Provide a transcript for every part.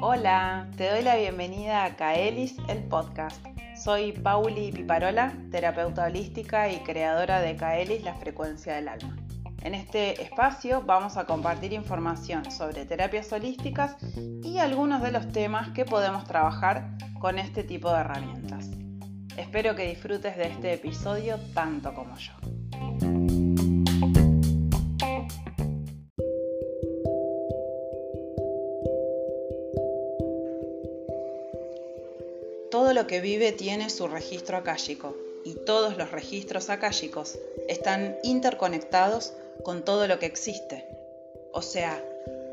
Hola, te doy la bienvenida a Kaelis, el podcast. Soy Pauli Piparola, terapeuta holística y creadora de Kaelis, la frecuencia del alma. En este espacio vamos a compartir información sobre terapias holísticas y algunos de los temas que podemos trabajar con este tipo de herramientas. Espero que disfrutes de este episodio tanto como yo. Que vive tiene su registro akáshico y todos los registros akáshicos están interconectados con todo lo que existe. O sea,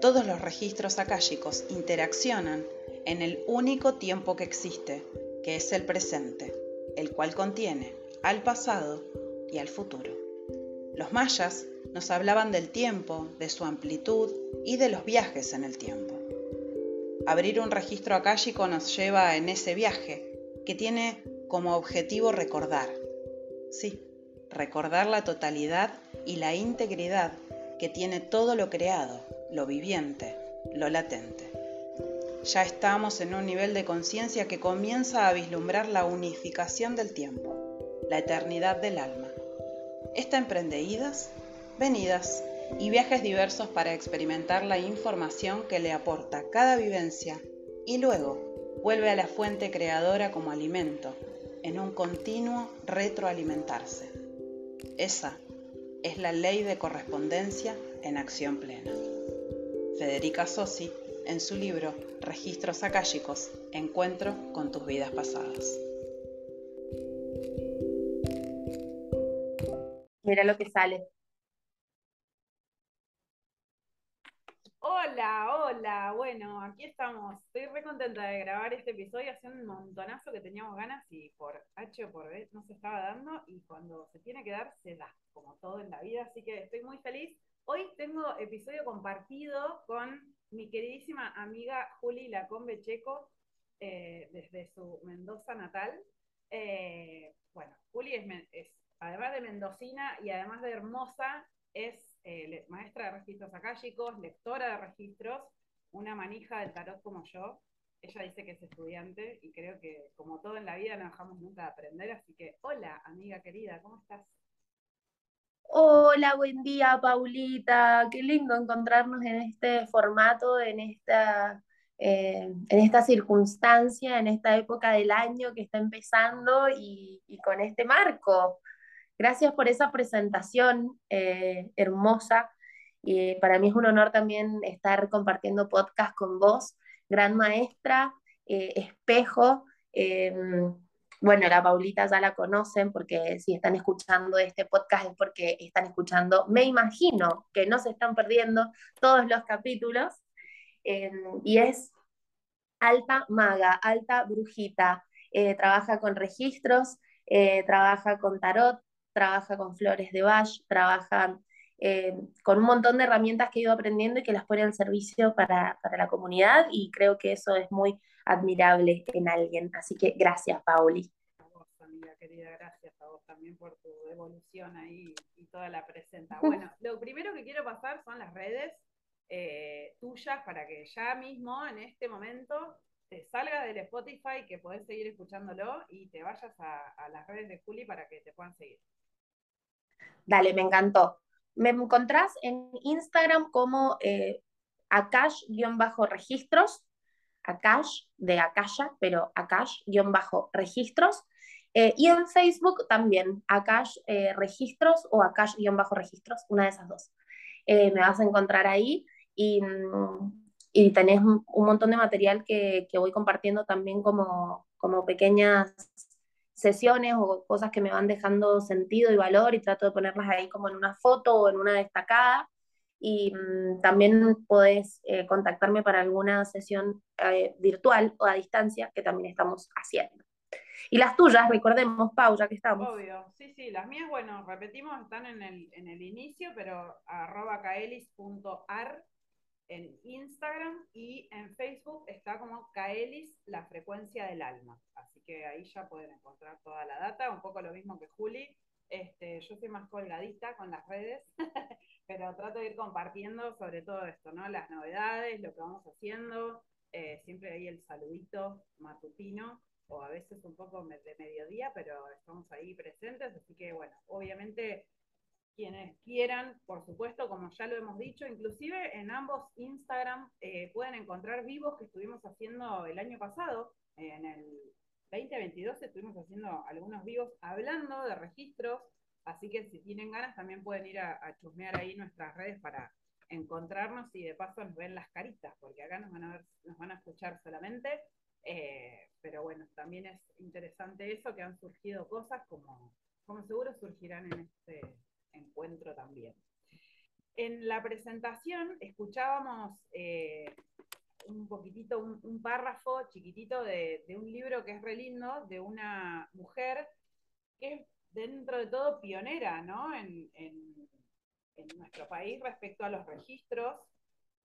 todos los registros akáshicos interaccionan en el único tiempo que existe, que es el presente, el cual contiene al pasado y al futuro. Los mayas nos hablaban del tiempo, de su amplitud y de los viajes en el tiempo. Abrir un registro akáshico nos lleva en ese viaje que tiene como objetivo recordar. Sí, recordar la totalidad y la integridad que tiene todo lo creado, lo viviente, lo latente. Ya estamos en un nivel de conciencia que comienza a vislumbrar la unificación del tiempo, la eternidad del alma. Está emprende idas, venidas y viajes diversos para experimentar la información que le aporta cada vivencia y luego vuelve a la fuente creadora como alimento, en un continuo retroalimentarse. Esa es la ley de correspondencia en acción plena. Federica Sossi, en su libro Registros Akáshicos, Encuentro con tus vidas pasadas. Mira lo que sale. Hola, hola. Bueno, aquí estamos. Estoy re contenta de grabar este episodio. Hace un montonazo que teníamos ganas y por H o por B no se estaba dando y cuando se tiene que dar, se da, como todo en la vida. Así que estoy muy feliz. Hoy tengo episodio compartido con mi queridísima amiga Juli Lacombe Checo eh, desde su Mendoza natal. Eh, bueno, Juli es, además de mendocina y además de hermosa, es eh, maestra de registros akáshicos, lectora de registros, una manija del tarot como yo. Ella dice que es estudiante y creo que como todo en la vida no dejamos nunca de aprender, así que hola amiga querida, ¿cómo estás? Hola, buen día Paulita, qué lindo encontrarnos en este formato, en esta, eh, en esta circunstancia, en esta época del año que está empezando y con este marco. Gracias por esa presentación eh, hermosa. Y para mí es un honor también estar compartiendo podcast con vos, gran maestra, eh, espejo. Em, bueno, la Paulita ya la conocen porque si están escuchando este podcast es porque están escuchando, me imagino que no se están perdiendo todos los capítulos. Em, y es alta maga, alta brujita. Eh, trabaja con registros, trabaja con tarot, trabaja con flores de Bach, trabaja eh, con un montón de herramientas que he ido aprendiendo y que las pone al servicio para, la comunidad y creo que eso es muy admirable en alguien. Así que gracias, Pauli. A vos, amiga querida, gracias a vos también por tu evolución ahí y toda la presenta. Bueno, lo primero que quiero pasar son las redes eh, tuyas para que ya mismo, en este momento, te salga del Spotify, que podés seguir escuchándolo y te vayas a, a las redes de Juli para que te puedan seguir. Dale, me encantó. Me encontrás en Instagram como eh, Akash-registros, Akash de Akasha, pero Akash-registros. Eh, y en Facebook también, Akash eh, Registros o Akash-registros, una de esas dos. Eh, me vas a encontrar ahí y, mm, y tenés un, montón de material que, que voy compartiendo también como, como pequeñas sesiones o cosas que me van dejando sentido y valor y trato de ponerlas ahí como en una foto o en una destacada. Y mm, también podés eh, contactarme para alguna sesión eh, virtual o a distancia que también estamos haciendo. Y las tuyas, recordemos, Pau, ya que estamos. Obvio, sí, sí, las mías, bueno, repetimos, están en el, en el inicio, pero arroba kaelis.ar en Instagram y en Facebook está como Kaelis, la frecuencia del alma. Así que ahí ya pueden encontrar toda la data, un poco lo mismo que Juli. Este, yo soy más colgadita con las redes, pero trato de ir compartiendo sobre todo esto, ¿no? Las novedades, lo que vamos haciendo, eh, siempre hay el saludito matutino, o a veces un poco de mediodía, pero estamos ahí presentes, así que bueno, obviamente quienes quieran, por supuesto, como ya lo hemos dicho, inclusive en ambos Instagram eh, pueden encontrar vivos que estuvimos haciendo el año pasado, en el 2022 estuvimos haciendo algunos vivos hablando de registros, así que si tienen ganas también pueden ir a, chusmear ahí nuestras redes para encontrarnos y de paso nos ven las caritas, porque acá nos van a ver, nos van a escuchar solamente. Eh, pero bueno, también es interesante eso, que han surgido cosas como, como seguro surgirán en este encuentro también. En la presentación escuchábamos eh, un poquitito, un, párrafo chiquitito de, un libro que es re lindo, de una mujer que es dentro de todo pionera ¿no? en, nuestro país respecto a los registros.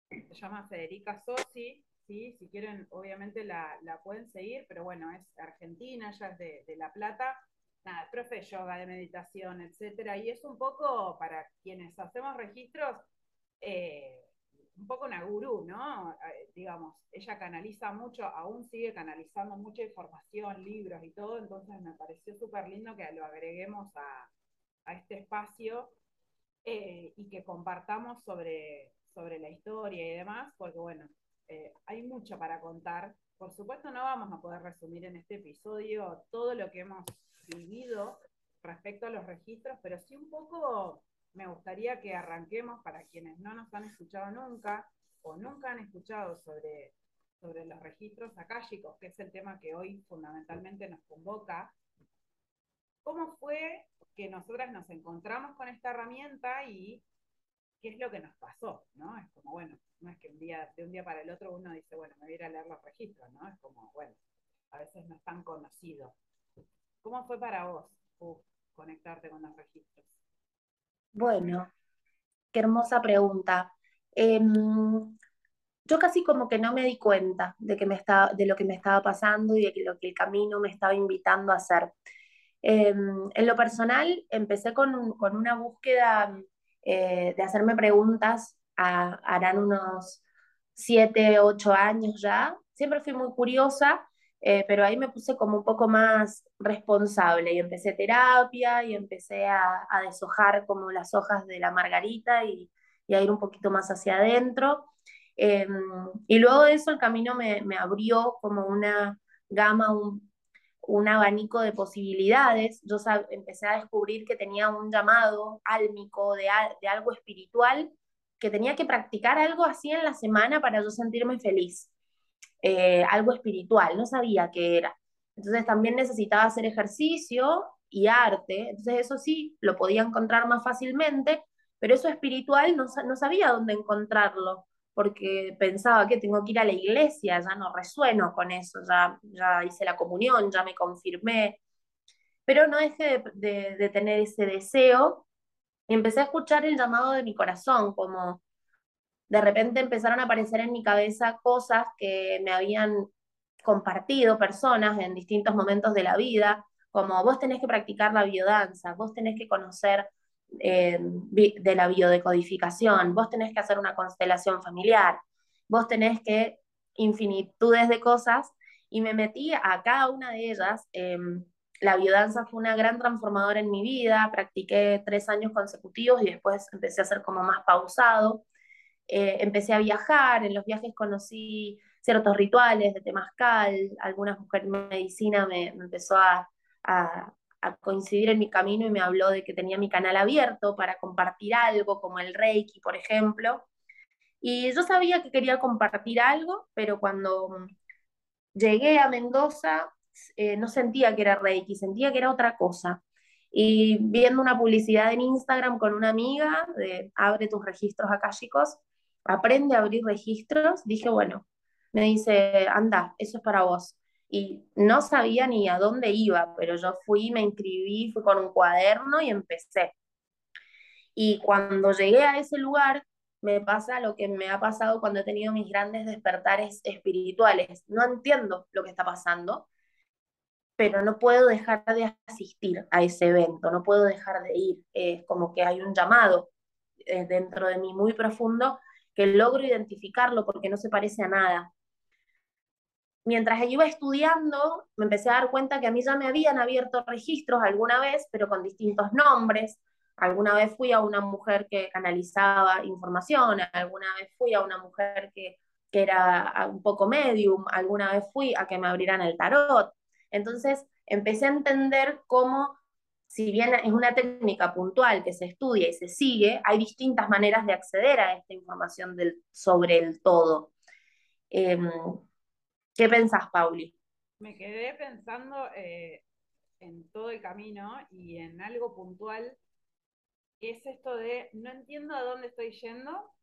Se llama Federica Sossi, ¿sí? si quieren obviamente la, pueden seguir, pero bueno, es argentina, ella es de, de La Plata, nada, profe yoga, de meditación, etcétera, y es un poco para quienes hacemos registros, eh, un poco una gurú, ¿no? Eh, digamos, ella canaliza mucho, aún sigue canalizando mucha información, libros y todo, entonces me pareció súper lindo que lo agreguemos a, este espacio eh, y que compartamos sobre, sobre la historia y demás, porque bueno, hay mucho para contar. Por supuesto no vamos a poder resumir en este episodio todo lo que hemos respecto a los registros, pero sí un poco me gustaría que arranquemos para quienes no nos han escuchado nunca o nunca han escuchado sobre, sobre los registros akáshicos, que es el tema que hoy fundamentalmente nos convoca. ¿Cómo fue que nosotras nos encontramos con esta herramienta y qué es lo que nos pasó? ¿no? Es como, bueno, no es que un día, de un día para el otro uno dice, bueno, me voy a leer los registros, ¿no? Es como, bueno, a veces no es tan conocido. ¿Cómo fue para vos conectarte con los registros? Bueno, qué hermosa pregunta. Em, yo casi como que no me di cuenta de, que me estaba, de lo que me estaba pasando y de que lo que el camino me estaba invitando a hacer. Em, en lo personal, empecé con, una búsqueda eh, de hacerme preguntas, harán unos siete, ocho años ya. Siempre fui muy curiosa eh, pero ahí me puse como un poco más responsable y empecé terapia y empecé a, deshojar como las hojas de la margarita y, a ir un poquito más hacia adentro. Em, y luego de eso el camino me, me abrió como una gama, un, un abanico de posibilidades. Yo empecé a descubrir que tenía un llamado álmico de, de algo espiritual, que tenía que practicar algo así en la semana para yo sentirme feliz. Eh, algo espiritual, no sabía qué era. Entonces también necesitaba hacer ejercicio y arte, entonces eso sí, lo podía encontrar más fácilmente, pero eso espiritual no, no sabía dónde encontrarlo, porque pensaba que tengo que ir a la iglesia, ya no resueno con eso, ya, ya hice la comunión, ya me confirmé, pero no dejé de, de tener ese deseo. Y empecé a escuchar el llamado de mi corazón, como de repente empezaron a aparecer en mi cabeza cosas que me habían compartido personas en distintos momentos de la vida, como vos tenés que practicar la biodanza, vos tenés que conocer eh, de la biodecodificación, vos tenés que hacer una constelación familiar, vos tenés que infinitudes de cosas y me metí a cada una de ellas. Em, la biodanza fue una gran transformadora en mi vida, practiqué tres años consecutivos y después empecé a ser como más pausado. Eh, empecé a viajar, en los viajes conocí ciertos rituales de temazcal, algunas mujeres de medicina me, empezó a, a, coincidir en mi camino y me habló de que tenía mi canal abierto para compartir algo, como el Reiki, por ejemplo. Y yo sabía que quería compartir algo, pero cuando llegué a Mendoza eh, no sentía que era Reiki, sentía que era otra cosa. Y viendo una publicidad en Instagram con una amiga de abre tus registros chicos aprende a abrir registros, dije, bueno, me dice, anda, eso es para vos. Y no sabía ni a dónde iba, pero yo fui, me inscribí, fui con un cuaderno y empecé. Y cuando llegué a ese lugar, me pasa lo que me ha pasado cuando he tenido mis grandes despertares espirituales. No entiendo lo que está pasando. pero no puedo dejar de asistir a ese evento, no puedo dejar de ir. Es como que hay un llamado eh, dentro de mí muy profundo que logro identificarlo porque no se parece a nada. Mientras iba estudiando, me empecé a dar cuenta que a mí ya me habían abierto registros alguna vez, pero con distintos nombres. Alguna vez fui a una mujer que canalizaba información, alguna vez fui a una mujer que, que era un poco medium, alguna vez fui a que me abrieran el tarot. Entonces empecé a entender cómo si bien es una técnica puntual que se estudia y se sigue, hay distintas maneras de acceder a esta información sobre el todo. Em, ¿Qué pensás, Pauli? Me quedé pensando eh, en todo el camino y en algo puntual, que es esto de no entiendo a dónde estoy yendo,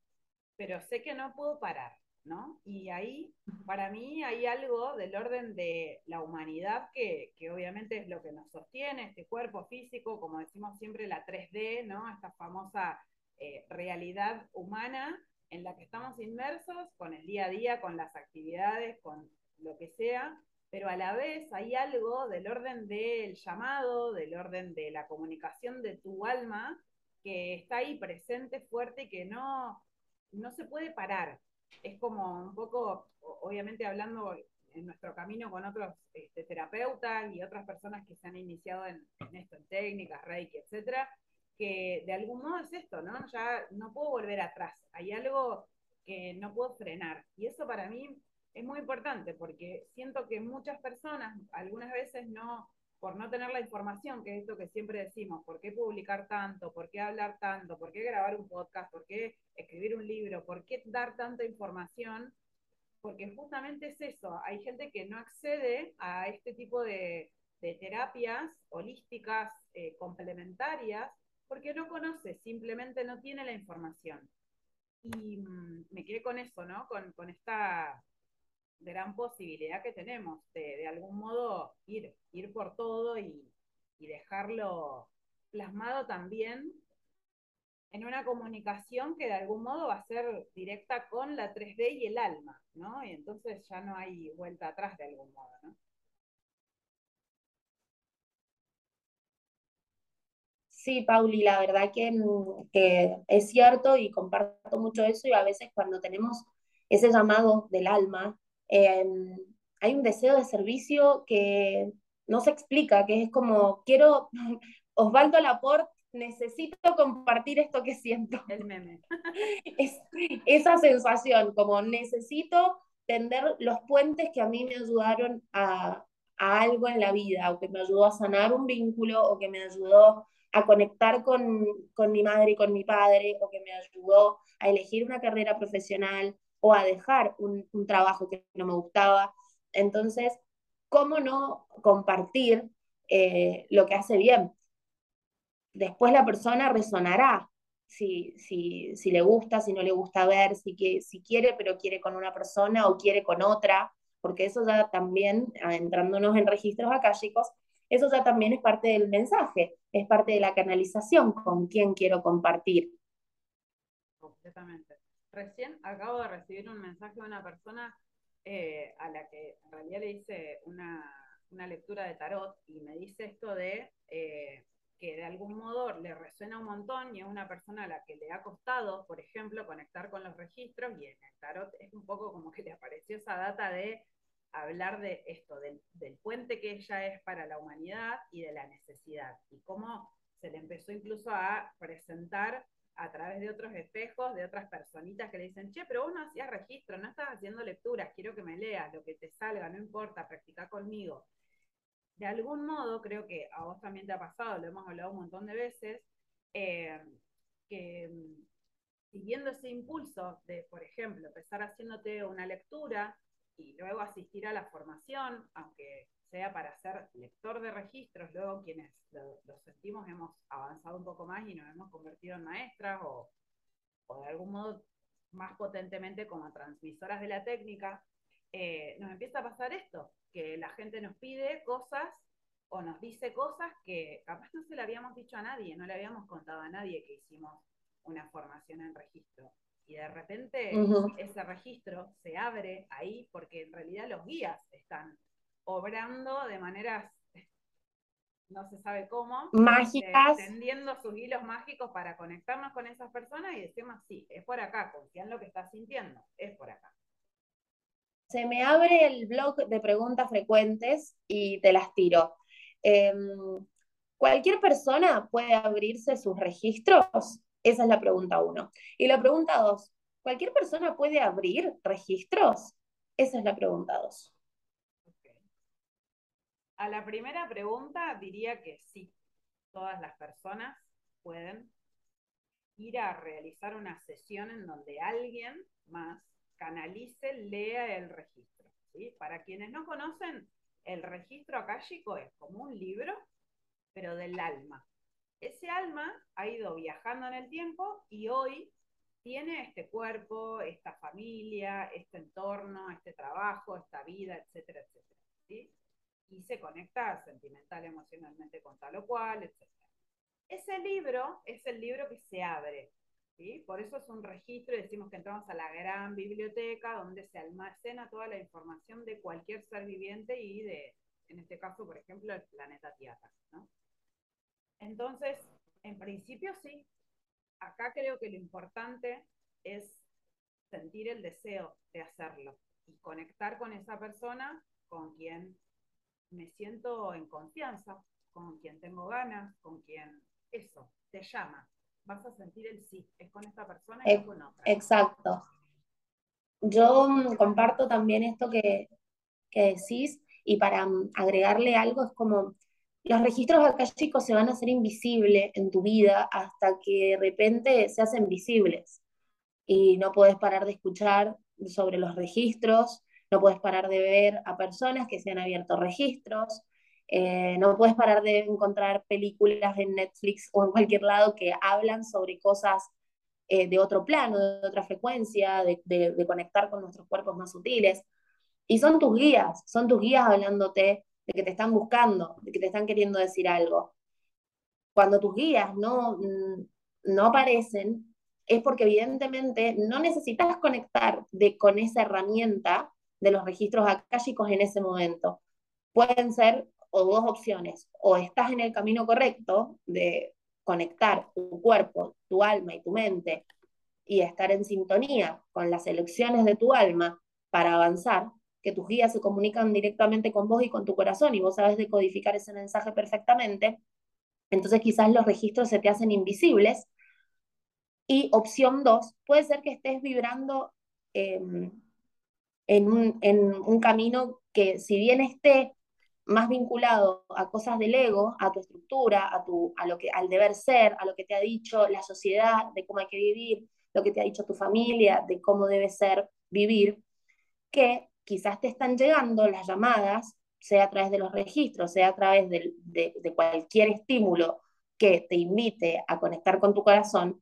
pero sé que no puedo parar. ¿No? Y ahí, para mí, hay algo del orden de la humanidad que, obviamente es lo que nos sostiene, este cuerpo físico, como decimos siempre, la 3D, ¿no? Esta famosa eh, realidad humana en la que estamos inmersos con el día a día, con las actividades, con lo que sea, pero a la vez hay algo del orden del llamado, del orden de la comunicación de tu alma, que está ahí presente, fuerte y que no, no se puede parar es como un poco, obviamente hablando en nuestro camino con otros este, terapeutas y otras personas que se han iniciado en, esto, en técnicas, reiki, etcétera, que de algún modo es esto, ¿no? Ya no puedo volver atrás, hay algo que no puedo frenar. Y eso para mí es muy importante porque siento que muchas personas algunas veces no, por no tener la información, que es esto que siempre decimos, ¿por qué publicar tanto? ¿Por qué hablar tanto? ¿Por qué grabar un podcast? ¿Por qué escribir un libro? ¿Por qué dar tanta información? Porque justamente es eso, hay gente que no accede a este tipo de, terapias holísticas eh, complementarias porque no conoce, simplemente no tiene la información. Y mm, me quedé con eso, ¿no? Con, con esta gran posibilidad que tenemos de, de algún modo ir, ir por todo y, y dejarlo plasmado también en una comunicación que de algún modo va a ser directa con la 3D y el alma, ¿no? Y entonces ya no hay vuelta atrás de algún modo, ¿no? Sí, Pauli, la verdad que, que, es cierto y comparto mucho eso y a veces cuando tenemos ese llamado del alma, Em, hay un deseo de servicio que no se explica, que es como, quiero, Osvaldo Laporte, necesito compartir esto que siento. El meme. Es, esa sensación, como necesito tender los puentes que a mí me ayudaron a, a algo en la vida, o que me ayudó a sanar un vínculo, o que me ayudó a conectar con, con mi madre y con mi padre, o que me ayudó a elegir una carrera profesional, o a dejar un, trabajo que no me gustaba. Entonces, ¿cómo no compartir eh, lo que hace bien? Después la persona resonará si, si, si, le gusta, si no le gusta ver, si, que, si quiere, pero quiere con una persona o quiere con otra, porque eso ya también, adentrándonos en registros chicos, eso ya también es parte del mensaje, es parte de la canalización con quién quiero compartir. Completamente. Recién acabo de recibir un mensaje de una persona eh, a la que en realidad le hice una, lectura de tarot y me dice esto de eh, que de algún modo le resuena un montón y es una persona a la que le ha costado, por ejemplo, conectar con los registros y en el tarot es un poco como que le apareció esa data de hablar de esto, del, del puente que ella es para la humanidad y de la necesidad. Y cómo se le empezó incluso a presentar a través de otros espejos, de otras personitas que le dicen, che, pero vos no hacías registro, no estás haciendo lecturas, quiero que me leas, lo que te salga, no importa, practica conmigo. De algún modo, creo que a vos también te ha pasado, lo hemos hablado un montón de veces, eh, que mm, siguiendo ese impulso de, por ejemplo, empezar haciéndote una lectura y luego asistir a la formación, aunque sea para ser lector de registros, luego quienes lo, sentimos hemos avanzado un poco más y nos hemos convertido en maestras o, de algún modo más potentemente como transmisoras de la técnica, eh, nos empieza a pasar esto, que la gente nos pide cosas o nos dice cosas que capaz no se le habíamos dicho a nadie, no le habíamos contado a nadie que hicimos una formación en registro. Y de repente ese registro se abre ahí porque en realidad los guías están obrando de maneras no se sabe cómo, mágicas, tendiendo sus hilos mágicos para conectarnos con esas personas y decirnos, sí, es por acá, confía en lo que estás sintiendo, es por acá. Se me abre el blog de preguntas frecuentes y te las tiro. Em, ¿Cualquier persona puede abrirse sus registros? Esa es la pregunta uno. Y la pregunta dos, ¿cualquier persona puede abrir registros? Esa es la pregunta dos. A la primera pregunta diría que sí, todas las personas pueden ir a realizar una sesión en donde alguien más canalice, lea el registro. Para quienes no conocen, el registro akáshico es como un libro, pero del alma. Ese alma ha ido viajando en el tiempo y hoy tiene este cuerpo, esta familia, este entorno, este trabajo, esta vida, etcétera, etcétera. ¿sí? Y se conecta sentimental, emocionalmente con tal o cual, etc. Ese libro es el libro que se abre, ¿sí? Por eso es un registro y decimos que entramos a la gran biblioteca donde se almacena toda la información de cualquier ser viviente y de, en este caso, por ejemplo, el planeta Tierra, ¿no? Entonces, en principio sí. Acá creo que lo importante es sentir el deseo de hacerlo y conectar con esa persona con quien me siento en confianza con quien tengo ganas, con quien eso te llama. Vas a sentir el sí, es con esta persona y no con otra. Exacto. Yo mm, comparto también esto que, que decís y para mm, agregarle algo es como los registros acá chicos se van a hacer invisibles en tu vida hasta que de repente se hacen visibles y no puedes parar de escuchar sobre los registros, no puedes parar de ver a personas que se han abierto registros, eh, no puedes parar de encontrar películas en Netflix o en cualquier lado que hablan sobre cosas eh, de otro plano, de otra frecuencia, de, de, conectar con nuestros cuerpos más sutiles. Y son tus guías, son tus guías hablándote de que te están buscando, de que te están queriendo decir algo. Cuando tus guías no, mm, no aparecen, es porque evidentemente no necesitas conectar de, con esa herramienta de los registros akáshicos en ese momento. Pueden ser o dos opciones, o estás en el camino correcto de conectar tu cuerpo, tu alma y tu mente y estar en sintonía con las elecciones de tu alma para avanzar, que tus guías se comunican directamente con vos y con tu corazón y vos sabes decodificar ese mensaje perfectamente, entonces quizás los registros se te hacen invisibles. Y opción dos, puede ser que estés vibrando em, en un, en un camino que si bien esté más vinculado a cosas del ego, a tu estructura, a, tu, a lo que, al deber ser, a lo que te ha dicho la sociedad, de cómo hay que vivir, lo que te ha dicho tu familia, de cómo debe ser vivir, que quizás te están llegando las llamadas, sea a través de los registros, sea a través de, de, de cualquier estímulo que te invite a conectar con tu corazón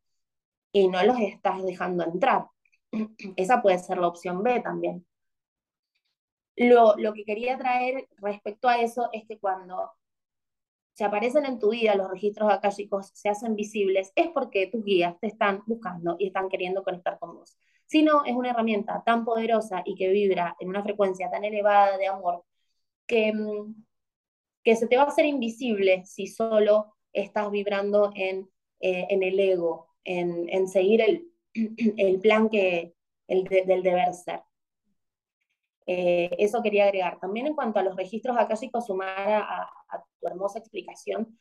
y no los estás dejando entrar. Esa puede ser la opción B también. Lo, que quería traer respecto a eso es que cuando se aparecen en tu vida los registros akáshicos, se hacen visibles, es porque tus guías te están buscando y están queriendo conectar con vos. Si no, es una herramienta tan poderosa y que vibra en una frecuencia tan elevada de amor que, mm, que se te va a hacer invisible si solo estás vibrando en, eh, en el ego, en, seguir el, el plan que, el del deber ser. Eh, eso quería agregar. También en cuanto a los registros akáshicos, sumar a, tu hermosa explicación,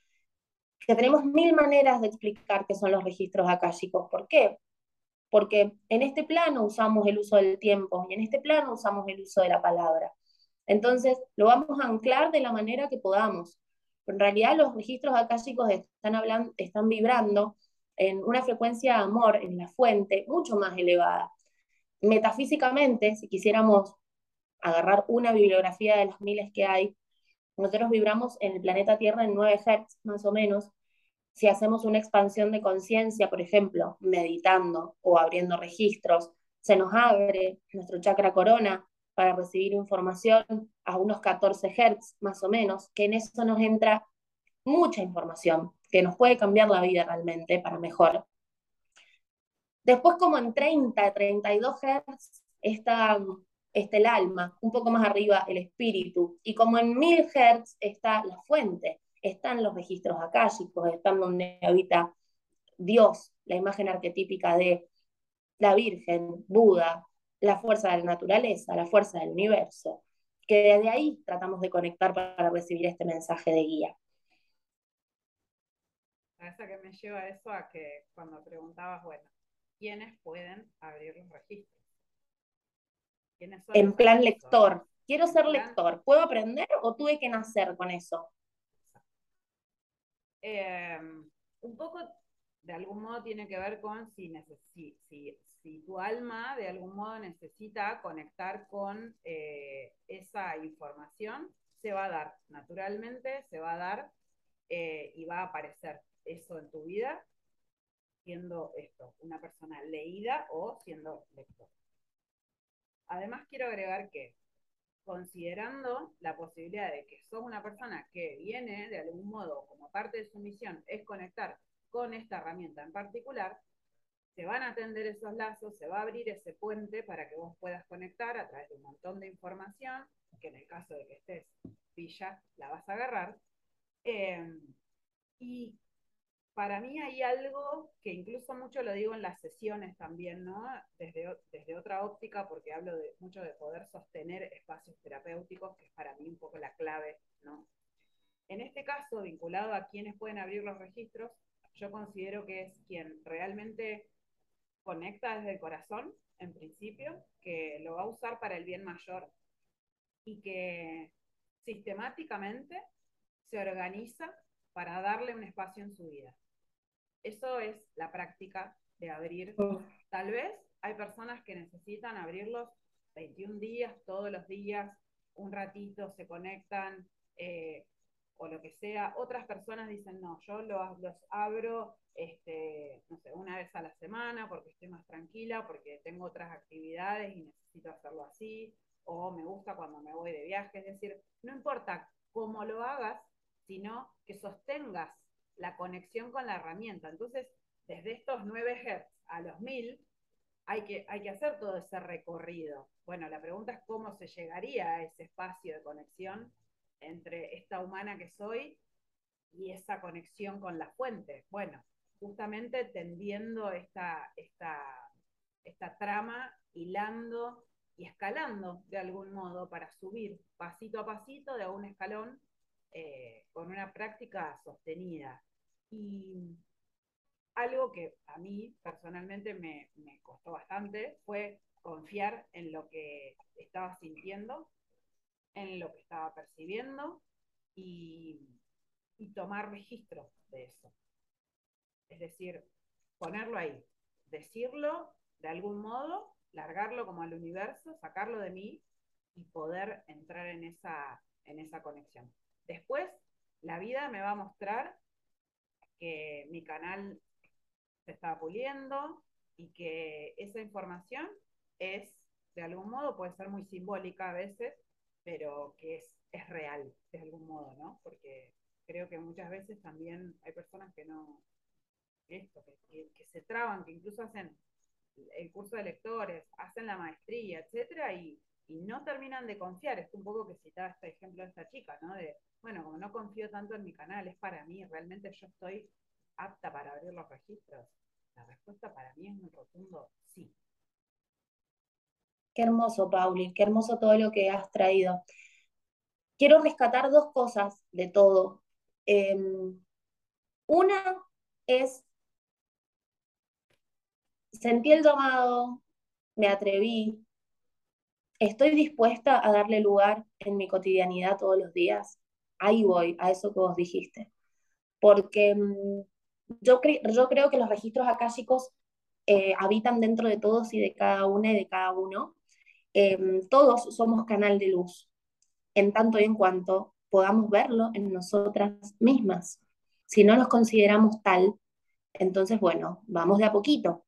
que tenemos mil maneras de explicar qué son los registros akáshicos. ¿Por qué? Porque en este plano usamos el uso del tiempo y en este plano usamos el uso de la palabra. Entonces, lo vamos a anclar de la manera que podamos. Pero en realidad los registros akáshicos están, hablando, están vibrando en una frecuencia de amor en la fuente mucho más elevada. Metafísicamente, si quisiéramos agarrar una bibliografía de las miles que hay, nosotros vibramos en el planeta Tierra en 9 Hz más o menos. Si hacemos una expansión de conciencia, por ejemplo, meditando o abriendo registros, se nos abre nuestro chakra corona para recibir información a unos 14 Hz más o menos, que en eso nos entra mucha información que nos puede cambiar la vida realmente para mejor. Después como en 30, 32 Hz está está el alma, un poco más arriba el espíritu, y como en mil hertz está la fuente, están los registros akáshicos, están donde habita Dios, la imagen arquetípica de la Virgen, Buda, la fuerza de la naturaleza, la fuerza del universo, que desde ahí tratamos de conectar para recibir este mensaje de guía. Esa que me lleva eso a que cuando preguntabas, bueno, ¿quiénes pueden abrir los registros? En plan lector. Quiero ser lector. ¿Puedo aprender o tuve que nacer con eso? Em, un poco, de algún modo, tiene que ver con si, si, si, tu alma de algún modo necesita conectar con eh, esa información, se va a dar naturalmente, se va a dar eh, y va a aparecer eso en tu vida siendo esto, una persona leída o siendo lector. Además, quiero agregar que, considerando la posibilidad de que sos una persona que viene de algún modo, como parte de su misión, es conectar con esta herramienta en particular, se van a atender esos lazos, se va a abrir ese puente para que vos puedas conectar a través de un montón de información, que en el caso de que estés pilla, la vas a agarrar. Eh, y para mí hay algo que incluso mucho lo digo en las sesiones también, ¿no? Desde, desde otra óptica, porque hablo mucho de poder sostener espacios terapéuticos, que es para mí un poco la clave, ¿no? En este caso, vinculado a quienes pueden abrir los registros, yo considero que es quien realmente conecta desde el corazón, en principio, que lo va a usar para el bien mayor y que sistemáticamente se organiza para darle un espacio en su vida. Eso es la práctica de abrir. Tal vez hay personas que necesitan abrirlos 21 días, todos los días, un ratito, se conectan eh, o lo que sea. Otras personas dicen, no, yo los, abro este, no sé, una vez a la semana porque estoy más tranquila, porque tengo otras actividades y necesito hacerlo así, o me gusta cuando me voy de viaje. Es decir, no importa cómo lo hagas, sino que sostengas la conexión con la herramienta. Entonces, desde estos 9 Hz a los 1000, hay que, hay que hacer todo ese recorrido. Bueno, la pregunta es cómo se llegaría a ese espacio de conexión entre esta humana que soy y esa conexión con la fuente. Bueno, justamente tendiendo esta, esta, esta trama, hilando y escalando de algún modo para subir pasito a pasito de un escalón eh, con una práctica sostenida. Y algo que a mí personalmente me, costó bastante fue confiar en lo que estaba sintiendo, en lo que estaba percibiendo y, tomar registro de eso. Es decir, ponerlo ahí, decirlo de algún modo, largarlo como al universo, sacarlo de mí y poder entrar en esa, en esa conexión. Después, la vida me va a mostrar que mi canal se está puliendo y que esa información es, de algún modo, puede ser muy simbólica a veces, pero que es, es real, de algún modo, ¿no? Porque creo que muchas veces también hay personas que no, esto, que, se traban, que incluso hacen el curso de lectores, hacen la maestría, etcétera, y, y no terminan de confiar. Es un poco que citaba este ejemplo de esta chica, ¿no? De, bueno, como no confío tanto en mi canal, es para mí, realmente yo estoy apta para abrir los registros. La respuesta para mí es un rotundo sí. Qué hermoso, Pauli, qué hermoso todo lo que has traído. Quiero rescatar dos cosas de todo. Em, una es, sentí el llamado, me atreví, estoy dispuesta a darle lugar en mi cotidianidad todos los días ahí voy, a eso que vos dijiste. Porque mm, yo, yo creo que los registros akáshicos eh, habitan dentro de todos y de cada una y de cada uno. Em, todos somos canal de luz, en tanto y en cuanto podamos verlo en nosotras mismas. Si no nos consideramos tal, entonces, bueno, vamos de a poquito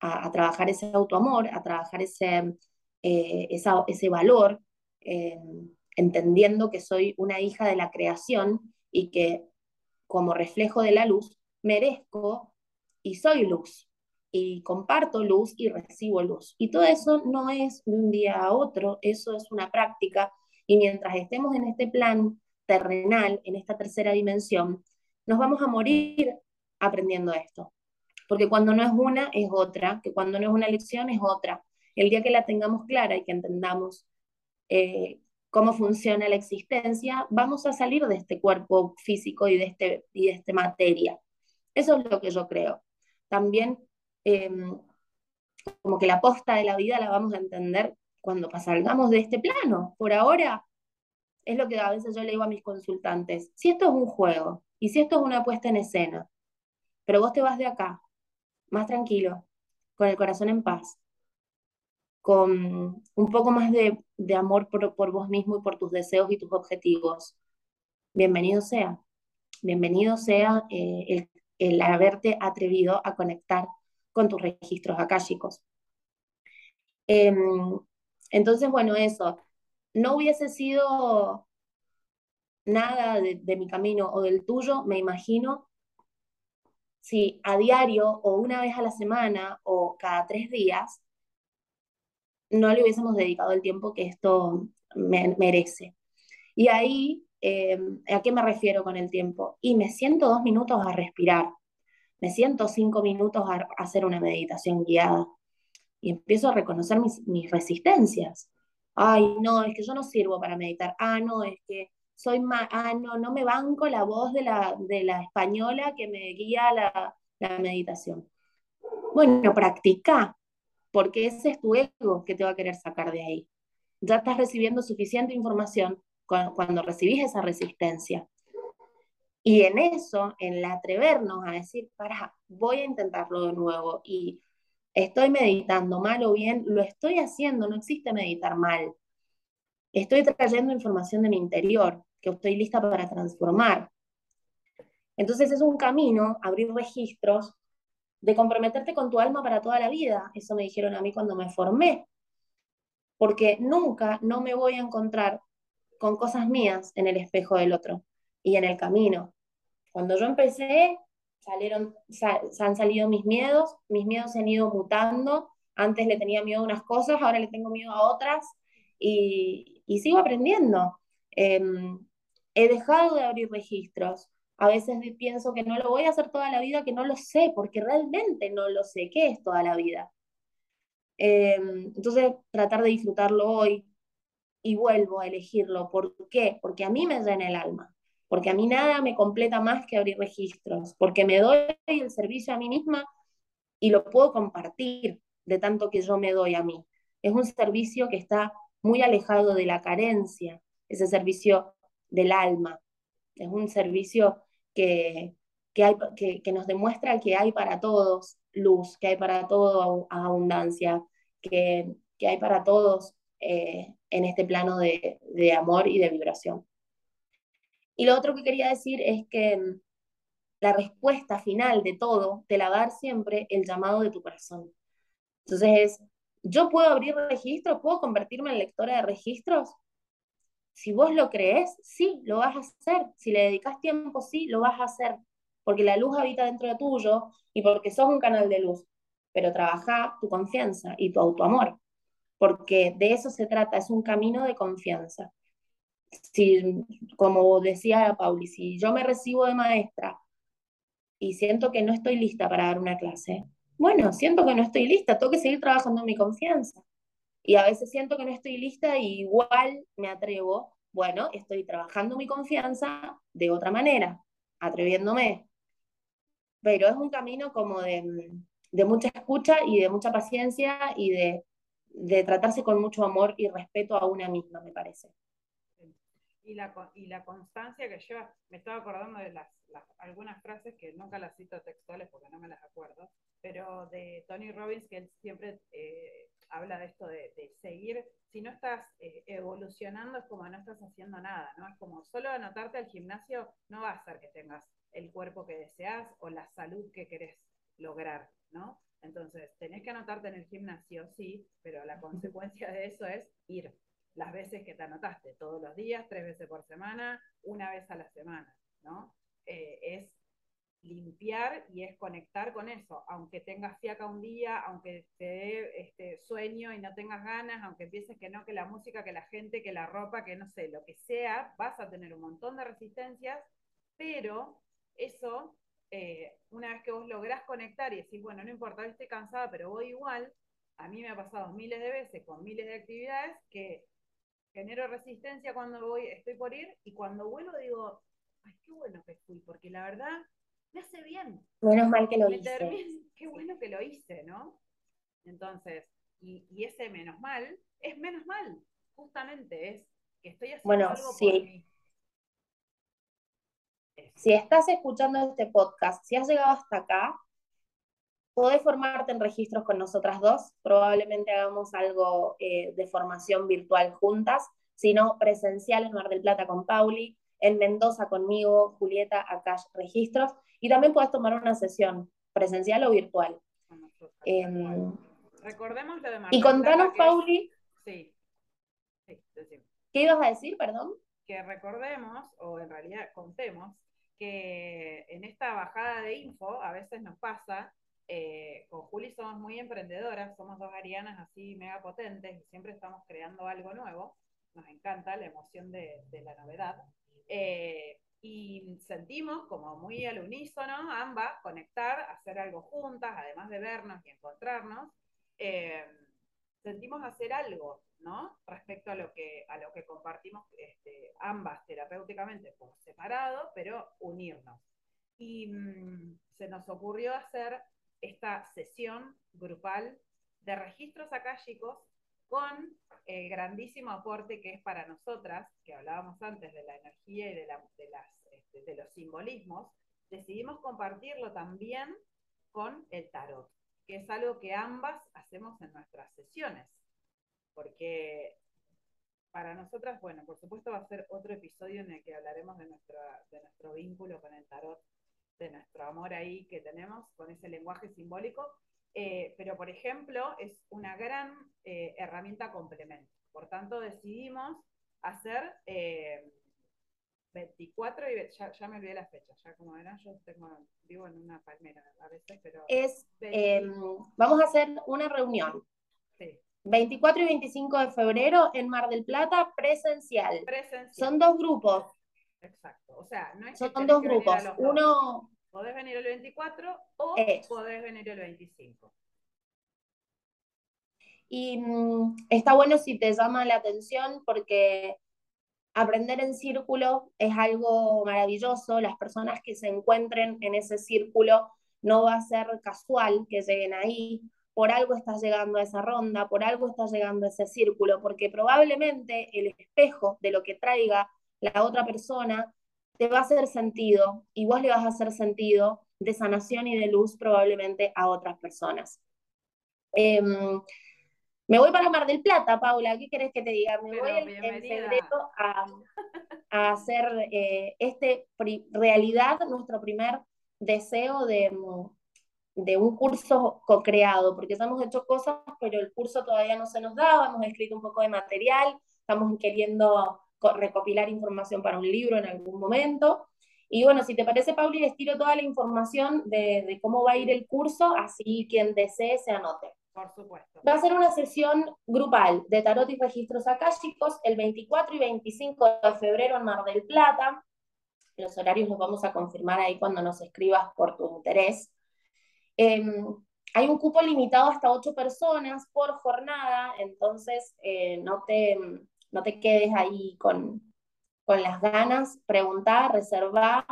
a, trabajar ese autoamor, a trabajar ese, eh, ese valor. Entendiendo que soy una hija de la creación y que como reflejo de la luz merezco y soy luz y comparto luz y recibo luz. Y todo eso no es de un día a otro, eso es una práctica y mientras estemos en este plan terrenal, en esta tercera dimensión, nos vamos a morir aprendiendo esto. Porque cuando no es una, es otra, que cuando no es una lección, es otra. El día que la tengamos clara y que entendamos eh, cómo funciona la existencia, vamos a salir de este cuerpo físico y de, este, y de esta materia. Eso es lo que yo creo. También, em, como que la posta de la vida la vamos a entender cuando salgamos de este plano. Por ahora, es lo que a veces yo le digo a mis consultantes, si esto es un juego y si esto es una puesta en escena, pero vos te vas de acá, más tranquilo, con el corazón en paz, con un poco más de, amor por, vos mismo y por tus deseos y tus objetivos, bienvenido sea. Bienvenido sea eh, el, haberte atrevido a conectar con tus registros akáshicos. Em, entonces, bueno, eso, no hubiese sido nada de, mi camino o del tuyo, me imagino, si a diario o una vez a la semana o cada tres días no le hubiésemos dedicado el tiempo que esto merece. Y ahí, eh, ¿a qué me refiero con el tiempo? Y me siento dos minutos a respirar, me siento cinco minutos a, hacer una meditación guiada y empiezo a reconocer mis, resistencias ay, no, es que yo no sirvo para meditar, ah, no, es que soy más, ah, no, no me banco la voz de la, de la española que me guía la, la meditación. Bueno, practica, porque ese es tu ego que te va a querer sacar de ahí. Ya estás recibiendo suficiente información cuando, recibís esa resistencia. Y en eso, en el atrevernos a decir, para, voy a intentarlo de nuevo y estoy meditando mal o bien, lo estoy haciendo, no existe meditar mal. Estoy trayendo información de mi interior que estoy lista para transformar. Entonces es un camino, abrir registros, de comprometerte con tu alma para toda la vida. Eso me dijeron a mí cuando me formé. Porque nunca no me voy a encontrar con cosas mías en el espejo del otro y en el camino. Cuando yo empecé, salieron, se han salido mis miedos, mis miedos se han ido mutando, antes le tenía miedo a unas cosas, ahora le tengo miedo a otras y, y sigo aprendiendo. Em, he dejado de abrir registros, a veces pienso que no lo voy a hacer toda la vida, que no lo sé, porque realmente no lo sé, ¿qué es toda la vida? Em, entonces, tratar de disfrutarlo hoy y vuelvo a elegirlo. ¿Por qué? Porque a mí me llena el alma porque a mí nada me completa más que abrir registros, porque me doy el servicio a mí misma y lo puedo compartir de tanto que yo me doy a mí. Es un servicio que está muy alejado de la carencia, ese servicio del alma. Es un servicio que, hay, que, nos demuestra que hay para todos luz, que hay para todos abundancia, que, hay para todos eh, en este plano de amor y de vibración. Y lo otro que quería decir es que mm, la respuesta final de todo te la va a dar siempre el llamado de tu corazón. Entonces, ¿yo puedo abrir registros? ¿Puedo convertirme en lectora de registros? Si vos lo crees, sí, lo vas a hacer. Si le dedicas tiempo, sí, lo vas a hacer. Porque la luz habita dentro de tuyo y porque sos un canal de luz. Pero trabaja tu confianza y tu autoamor. Porque de eso se trata, es un camino de confianza si, como decía Pauli, si yo me recibo de maestra y siento que no estoy lista para dar una clase, bueno, siento que no estoy lista, tengo que seguir trabajando en mi confianza. Y a veces siento que no estoy lista y igual me atrevo, bueno, estoy trabajando mi confianza de otra manera, atreviéndome. Pero es un camino como de, de mucha escucha y de mucha paciencia y de, de tratarse con mucho amor y respeto a una misma, me parece y la, y la constancia que lleva, me estaba acordando de las, algunas frases que nunca las cito textuales porque no me las acuerdo, pero de Tony Robbins, que él siempre eh, habla de esto de, seguir, si no estás eh, evolucionando es como no estás haciendo nada, ¿no? Es como solo anotarte al gimnasio no va a hacer que tengas el cuerpo que deseas o la salud que querés lograr, ¿no? Entonces, tenés que anotarte en el gimnasio, sí, pero la consecuencia de eso es ir, las veces que te anotaste, todos los días, tres veces por semana, una vez a la semana, ¿no? Eh, es limpiar y es conectar con eso, aunque tengas fiaca un día, aunque te dé este, sueño y no tengas ganas, aunque pienses que no, que la música, que la gente, que la ropa, que no sé, lo que sea, vas a tener un montón de resistencias, pero eso, eh, una vez que vos lográs conectar y decís, bueno, no importa, estoy cansada, pero voy igual, a mí me ha pasado miles de veces con miles de actividades que genero resistencia cuando voy, estoy por ir, y cuando vuelvo digo, ay, qué bueno que fui, porque la verdad me hace bien. Menos mal que lo hice. qué bueno que lo hice, ¿no? Entonces, y, ese menos mal es menos mal, justamente es que estoy haciendo bueno, algo sí. por mí. Si estás escuchando este podcast, si has llegado hasta acá, podés formarte en registros con nosotras dos. Probablemente hagamos algo eh, de formación virtual juntas, si no presencial en Mar del Plata con Pauli, en Mendoza conmigo, Julieta, Akash Registros. Y también puedes tomar una sesión presencial o virtual. Em, Recordemos lo de Y contanos, Pauli. Sí. ¿Qué ibas a decir, perdón? Que recordemos, o en realidad contemos, que en esta bajada de info a veces nos pasa, eh, con Juli somos muy emprendedoras, somos dos arianas así mega potentes y siempre estamos creando algo nuevo, nos encanta la emoción de, la novedad. Eh, y sentimos como muy al unísono ambas conectar, hacer algo juntas, además de vernos y encontrarnos, eh, sentimos hacer algo, ¿no? Respecto a lo que, a lo que compartimos este, ambas terapéuticamente por separado, pero unirnos. Y mm, se nos ocurrió hacer esta sesión grupal de registros akáshicos con el grandísimo aporte que es para nosotras, que hablábamos antes de la energía y de, este, de los simbolismos, decidimos compartirlo también con el tarot, que es algo que ambas hacemos en nuestras sesiones, porque para nosotras, bueno, por supuesto va a ser otro episodio en el que hablaremos de, de nuestro vínculo con el tarot, de nuestro amor ahí que tenemos con ese lenguaje simbólico, eh, pero por ejemplo es una gran eh, herramienta complemento. Por tanto, decidimos hacer 24 eh, y ya, me olvidé la fecha, ya como verán, yo tengo, vivo en una palmera a veces, pero... Es, em, vamos a hacer una reunión. 24 y 25 de febrero en Mar del Plata, presencial. presencial. Son dos grupos. Exacto. O sea, no es Son dos grupos. Uno, Podés venir el 24 o podés venir el 25. Y mm, está bueno si te llama la atención porque aprender en círculo es algo maravilloso. Las personas que se encuentren en ese círculo no va a ser casual que lleguen ahí. Por algo estás llegando a esa ronda, por algo estás llegando a ese círculo, porque probablemente el espejo de lo que traiga la otra persona te va a hacer sentido y vos le vas a hacer sentido de sanación y de luz probablemente a otras personas. Em, me voy para Mar del Plata, Paula, ¿qué querés que te diga? Me voy en, febrero a, hacer eh, este realidad nuestro primer deseo de, de un curso co-creado, porque ya hemos hecho cosas, pero el curso todavía no se nos daba, hemos escrito un poco de material, estamos queriendo recopilar información para un libro en algún momento. Y bueno, si te parece, Pauli, les tiro toda la información de, cómo va a ir el curso, así quien desee se anote. Por supuesto. Va a ser una sesión grupal de tarot y registros akáshicos el 24 y 25 de febrero en Mar del Plata. Los horarios los vamos a confirmar ahí cuando nos escribas por tu interés. Em, hay un cupo limitado hasta 8 personas por jornada, entonces eh, no te no te quedes ahí con, las ganas, preguntar, reservar,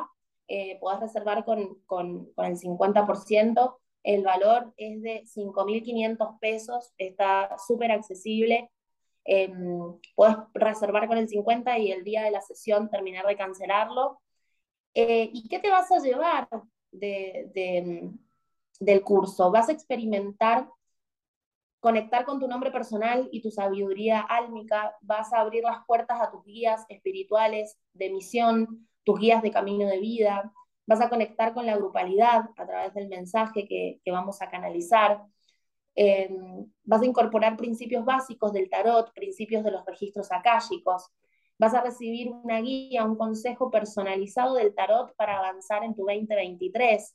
eh, podés reservar con, el 50%, el valor es de 5.500 pesos, está súper accesible, eh, puedes reservar con el 50 y el día de la sesión terminar de cancelarlo. Eh, ¿Y qué te vas a llevar del curso? Vas a experimentar conectar con tu nombre personal y tu sabiduría álmica, vas a abrir las puertas a tus guías espirituales de misión, tus guías de camino de vida, vas a conectar con la grupalidad a través del mensaje que, vamos a canalizar, em, vas a incorporar principios básicos del tarot, principios de los registros akáshicos, Vas a recibir una guía, un consejo personalizado del tarot para avanzar en tu 2023.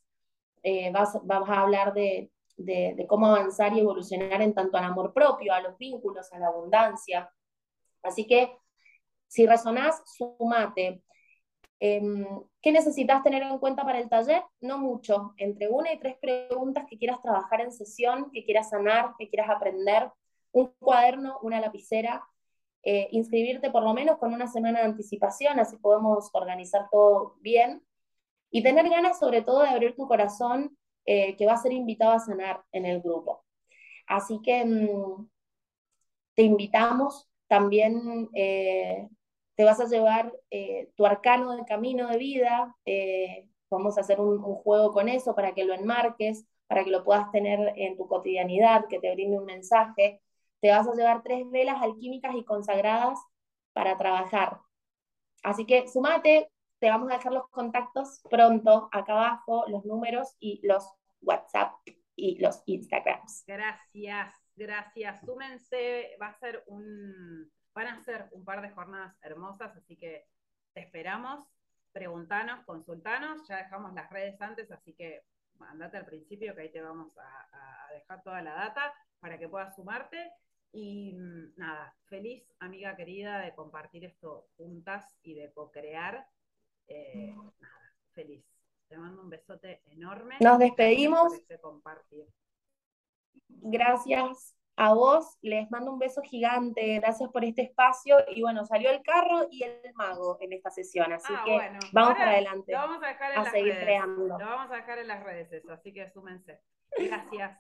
Eh, vas, a hablar de, de, cómo avanzar y evolucionar en tanto al amor propio, a los vínculos, a la abundancia. Así que si resonás, sumate. Em, ¿Qué necesitas tener en cuenta para el taller? No mucho, entre una y tres preguntas que quieras trabajar en sesión, que quieras sanar, que quieras aprender, un cuaderno, una lapicera, eh, inscribirte por lo menos con una semana de anticipación, así podemos organizar todo bien y tener ganas sobre todo de abrir tu corazón, eh, que va a ser invitado a sanar en el grupo. Así que mm, te invitamos también eh, te vas a llevar eh, tu arcano de camino de vida, eh, vamos a hacer un, juego con eso para que lo enmarques, para que lo puedas tener en tu cotidianidad, que te brinde un mensaje. Te vas a llevar tres velas alquímicas y consagradas para trabajar. Así que sumate, te vamos a dejar los contactos pronto acá abajo, los números y los WhatsApp y los Instagrams. Gracias, gracias. Súmense, va a ser un Van a ser un par de jornadas hermosas, así que te esperamos. Preguntanos, consultanos, ya dejamos las redes antes, así que andate al principio que ahí te vamos a, dejar toda la data para que puedas sumarte. Y mm, nada, feliz amiga querida de compartir esto juntas y de co-crear. Eh, nada, feliz. Te mando un besote enorme. Nos despedimos. Gracias a vos les mando un beso gigante, gracias por este espacio y bueno, salió el carro y el mago en esta sesión, así ah, que vamos para adelante. Lo vamos a dejar en las seguir redes. creando. Lo vamos a dejar en las redes eso, así que súmense. Gracias.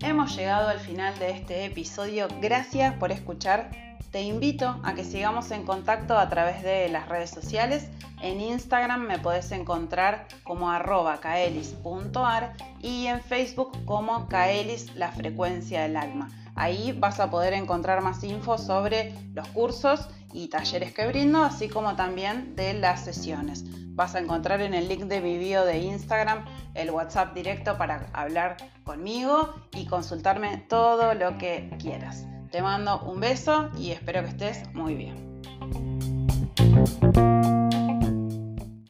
Hemos llegado al final de este episodio. Gracias por escuchar te invito a que sigamos en contacto a través de las redes sociales. En Instagram me podés encontrar como arroba kaelis.ar y en Facebook como kaelis la frecuencia del alma. Ahí vas a poder encontrar más info sobre los cursos y talleres que brindo, así como también de las sesiones. Vas a encontrar en el link de mi bio de Instagram el WhatsApp directo para hablar conmigo y consultarme todo lo que quieras. Te mando un beso y espero que estés muy bien.